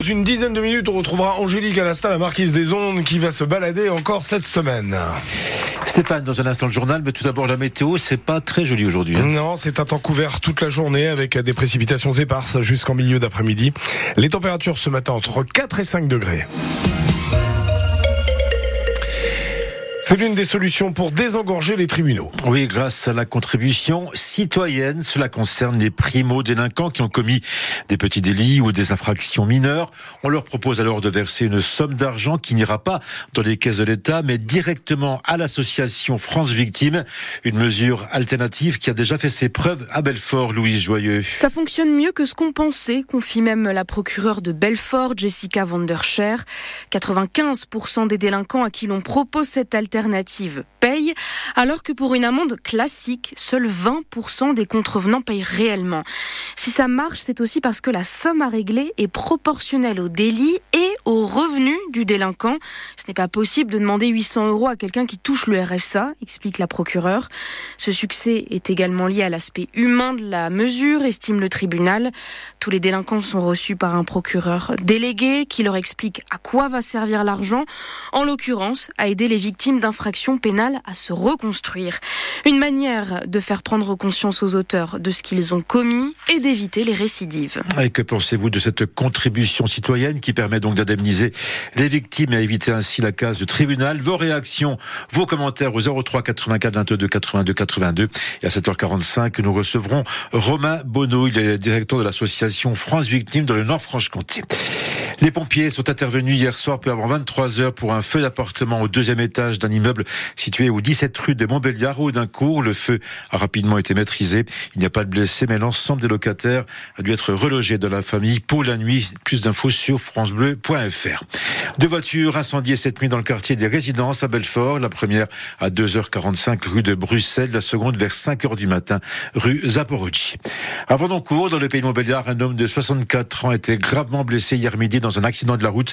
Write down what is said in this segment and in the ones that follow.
Dans une dizaine de minutes, on retrouvera Angélique Alasta, la marquise des ondes, qui va se balader encore cette semaine. Stéphane, dans un instant le journal, mais tout d'abord la météo, c'est pas très joli aujourd'hui. hein. Non, c'est un temps couvert toute la journée avec des précipitations éparses jusqu'en milieu d'après-midi. Les températures ce matin entre 4 et 5 degrés. C'est l'une des solutions pour désengorger les tribunaux. Oui, grâce à la contribution citoyenne, cela concerne les primo-délinquants qui ont commis des petits délits ou des infractions mineures. On leur propose alors de verser une somme d'argent qui n'ira pas dans les caisses de l'État, mais directement à l'association France Victimes. Une mesure alternative qui a déjà fait ses preuves à Belfort, Louise Joyeux. Ça fonctionne mieux que ce qu'on pensait, confie même la procureure de Belfort, Jessica van der Scher. 95% des délinquants à qui l'on propose cette alternative payent, alors que pour une amende classique, seuls 20% des contrevenants payent réellement. Si ça marche, c'est aussi parce que la somme à régler est proportionnelle au délit et au revenu du délinquant. Ce n'est pas possible de demander 800 euros à quelqu'un qui touche le RSA, explique la procureure. Ce succès est également lié à l'aspect humain de la mesure, estime le tribunal. Tous les délinquants sont reçus par un procureur délégué qui leur explique à quoi va servir l'argent, en l'occurrence à aider les victimes d'infractions pénales à se reconstruire. Une manière de faire prendre conscience aux auteurs de ce qu'ils ont commis et d'éviter les récidives. Et que pensez-vous de cette contribution citoyenne qui permet donc d'indemniser les victimes et éviter ainsi la case de tribunal? Vos réactions, vos commentaires au 03 84 22 82 82. Et à 7h45, nous recevrons Romain Bonneau, il est directeur de l'association France Victimes dans le Nord-Franche-Comté. Les pompiers sont intervenus hier soir peu avant 23 heures pour un feu d'appartement au deuxième étage d'un immeuble situé au 17 rue de Montbéliard au Le feu a rapidement été maîtrisé. Il n'y a pas de blessés, mais l'ensemble des locataires a dû être relogé de la famille pour la nuit. Plus d'infos sur francebleu.fr. Deux voitures incendiées cette nuit dans le quartier des résidences à Belfort. La première à 2h45 rue de Bruxelles, la seconde vers 5h du matin rue Zaporozhye. À Vendoncourt, dans le pays de Montbéliard, un homme de 64 ans été gravement blessé hier midi dans un accident de la route.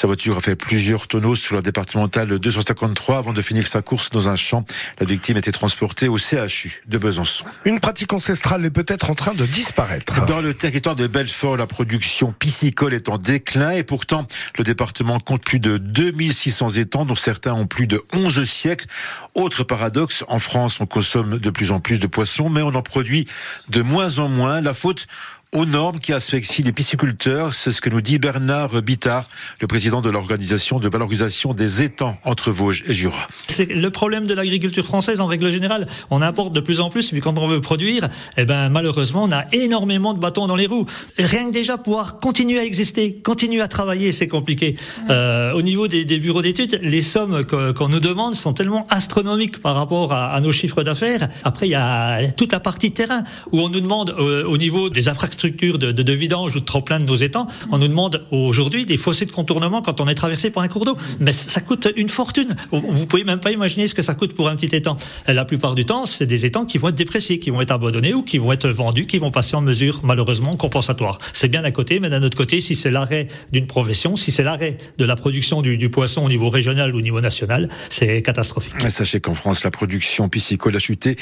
Sa voiture a fait plusieurs tonneaux sur la départementale 253 avant de finir sa course dans un champ. La victime était transportée au CHU de Besançon. Une pratique ancestrale est peut-être en train de disparaître. Dans le territoire de Belfort, la production piscicole est en déclin et pourtant le département compte plus de 2600 étangs dont certains ont plus de 11 siècles. Autre paradoxe, en France on consomme de plus en plus de poissons mais on en produit de moins en moins. La faute aux normes qui asphyxient les pisciculteurs. C'est ce que nous dit Bernard Bittard, le président de l'organisation de valorisation des étangs entre Vosges et Jura. C'est le problème de l'agriculture française en règle générale. On importe de plus en plus, mais quand on veut produire, eh ben, malheureusement, on a énormément de bâtons dans les roues. Rien que déjà pouvoir continuer à exister, continuer à travailler, c'est compliqué. Euh, au niveau des, des bureaux d'études, les sommes qu'on nous demande sont tellement astronomiques par rapport à, à nos chiffres d'affaires. Après, il y a toute la partie terrain où on nous demande euh, au niveau des infrastructures de, de, vidange ou de trop plein de nos étangs, on nous demande aujourd'hui des fossés de contournement quand on est traversé par un cours d'eau. Mais ça coûte une fortune. Vous pouvez même pas imaginer ce que ça coûte pour un petit étang. La plupart du temps, c'est des étangs qui vont être dépréciés, qui vont être abandonnés ou qui vont être vendus, qui vont passer en mesure malheureusement compensatoire. C'est bien d'un côté, mais d'un autre côté, si c'est l'arrêt d'une profession, si c'est l'arrêt de la production du, poisson au niveau régional ou au niveau national, c'est catastrophique. Sachez qu'en France, la production piscicole a chuté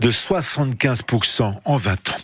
de 75% en 20 ans.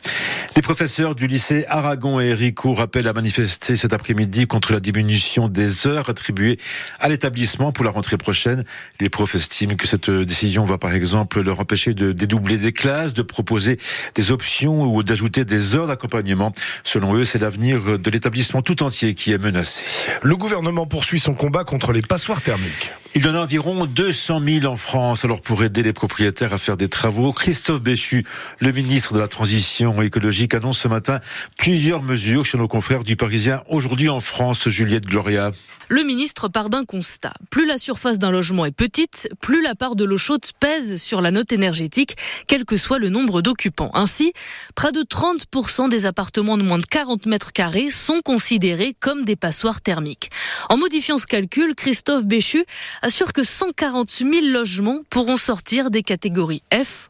Les professeurs du lycée Aragon et Héricourt rappellent à manifester cet après-midi contre la diminution des heures attribuées à l'établissement pour la rentrée prochaine. Les profs estiment que cette décision va par exemple leur empêcher de dédoubler des classes, de proposer des options ou d'ajouter des heures d'accompagnement. Selon eux, c'est l'avenir de l'établissement tout entier qui est menacé. Le gouvernement poursuit son combat contre les passoires thermiques. Il y en a environ 200 000 en France. Alors pour aider les propriétaires à faire des travaux, Christophe Béchu, le ministre de la Transition écologique, annonce ce matin plusieurs mesures chez nos confrères du Parisien. Aujourd'hui en France, Juliette Gloria. Le ministre part d'un constat. Plus la surface d'un logement est petite, plus la part de l'eau chaude pèse sur la note énergétique, quel que soit le nombre d'occupants. Ainsi, près de 30% des appartements de moins de 40 mètres carrés sont considérés comme des passoires thermiques. En modifiant ce calcul, Christophe Béchu assure que 140 000 logements pourront sortir des catégories F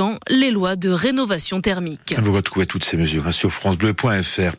les lois de rénovation thermique. Vous retrouvez toutes ces mesures hein, sur francebleu.fr.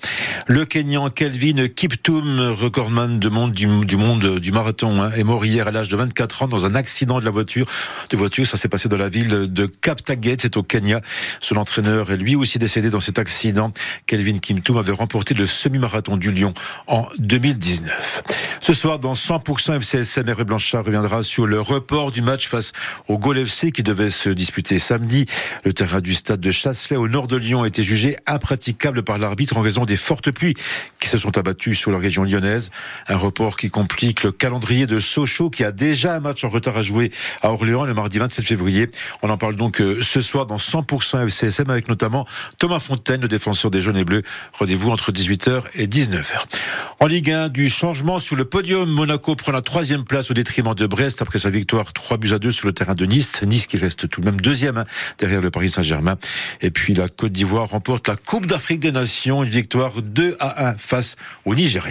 Le Kenyan Kelvin Kiptoum, recordman de monde du, monde du marathon, hein, est mort hier à l'âge de 24 ans dans un accident de la voiture. De voiture, ça s'est passé dans la ville de Kaptaget, c'est au Kenya. Son entraîneur est lui aussi décédé dans cet accident. Kelvin Kiptoum avait remporté le semi-marathon du Lyon en 2019. Ce soir, dans 100% FCSM, Hervé Blanchard reviendra sur le report du match face au Gol FC qui devait se disputer samedi. Le terrain du stade de Chasselet au nord de Lyon a été jugé impraticable par l'arbitre en raison des fortes pluies qui se sont abattues sur la région lyonnaise. Un report qui complique le calendrier de Sochaux qui a déjà un match en retard à jouer à Orléans le mardi 27 février. On en parle donc euh, ce soir dans 100% FCSM avec notamment Thomas Fontaine, le défenseur des jaunes et bleus. Rendez-vous entre 18h et 19h. En Ligue 1, du changement sur le podium. Monaco prend la troisième place au détriment de Brest après sa victoire 3 buts à 2 sur le terrain de Nice. Nice qui reste tout de même deuxième hein, derrière le Paris Saint-Germain. Et puis la Côte d'Ivoire remporte la Coupe d'Afrique des Nations, une victoire 2 à 1 face au Nigeria.